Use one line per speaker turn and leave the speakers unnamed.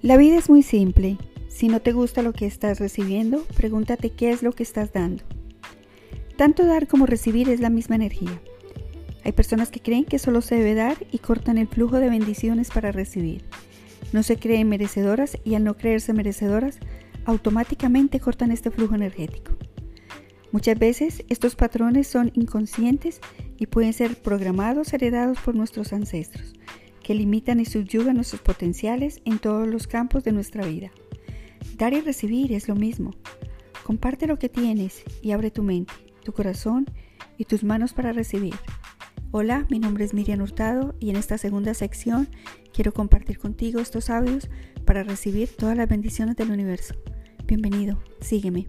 La vida es muy simple. Si no te gusta lo que estás recibiendo, pregúntate qué es lo que estás dando. Tanto dar como recibir es la misma energía. Hay personas que creen que solo se debe dar y cortan el flujo de bendiciones para recibir. No se creen merecedoras y al no creerse merecedoras, automáticamente cortan este flujo energético. Muchas veces estos patrones son inconscientes y pueden ser programados, heredados por nuestros ancestros que limitan y subyugan nuestros potenciales en todos los campos de nuestra vida. Dar y recibir es lo mismo. Comparte lo que tienes y abre tu mente, tu corazón y tus manos para recibir. Hola, mi nombre es Miriam Hurtado y en esta segunda sección quiero compartir contigo estos audios para recibir todas las bendiciones del universo. Bienvenido, sígueme.